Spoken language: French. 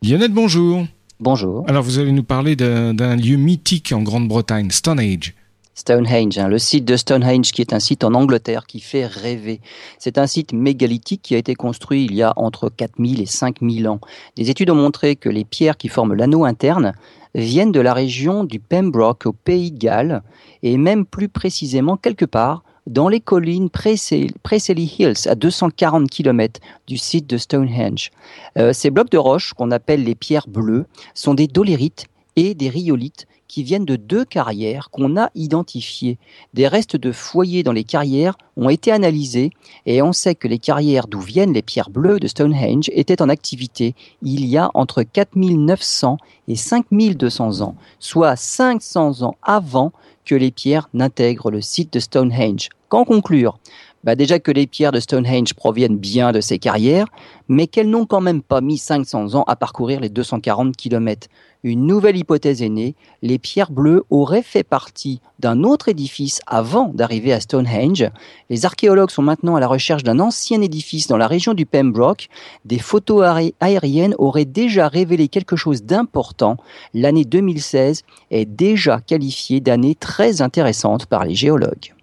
Lionel, bonjour. Bonjour. Alors, vous allez nous parler d'un lieu mythique en Grande-Bretagne, Stonehenge. Stonehenge, hein, le site de Stonehenge qui est un site en Angleterre qui fait rêver. C'est un site mégalithique qui a été construit il y a entre 4000 et 5000 ans. Des études ont montré que les pierres qui forment l'anneau interne viennent de la région du Pembroke au Pays de Galles et même plus précisément quelque part dans les collines Presely Hills, à 240 km du site de Stonehenge. Euh, ces blocs de roche, qu'on appelle les pierres bleues, sont des dolérites et des rhyolites qui viennent de deux carrières qu'on a identifiées. Des restes de foyers dans les carrières ont été analysés et on sait que les carrières d'où viennent les pierres bleues de Stonehenge étaient en activité il y a entre 4900 et 5200 ans, soit 500 ans avant que les pierres n'intègrent le site de Stonehenge. Qu'en conclure? Bah déjà que les pierres de Stonehenge proviennent bien de ces carrières, mais qu'elles n'ont quand même pas mis 500 ans à parcourir les 240 km. Une nouvelle hypothèse est née, les pierres bleues auraient fait partie d'un autre édifice avant d'arriver à Stonehenge. Les archéologues sont maintenant à la recherche d'un ancien édifice dans la région du Pembroke. Des photos aériennes auraient déjà révélé quelque chose d'important. L'année 2016 est déjà qualifiée d'année très intéressante par les géologues.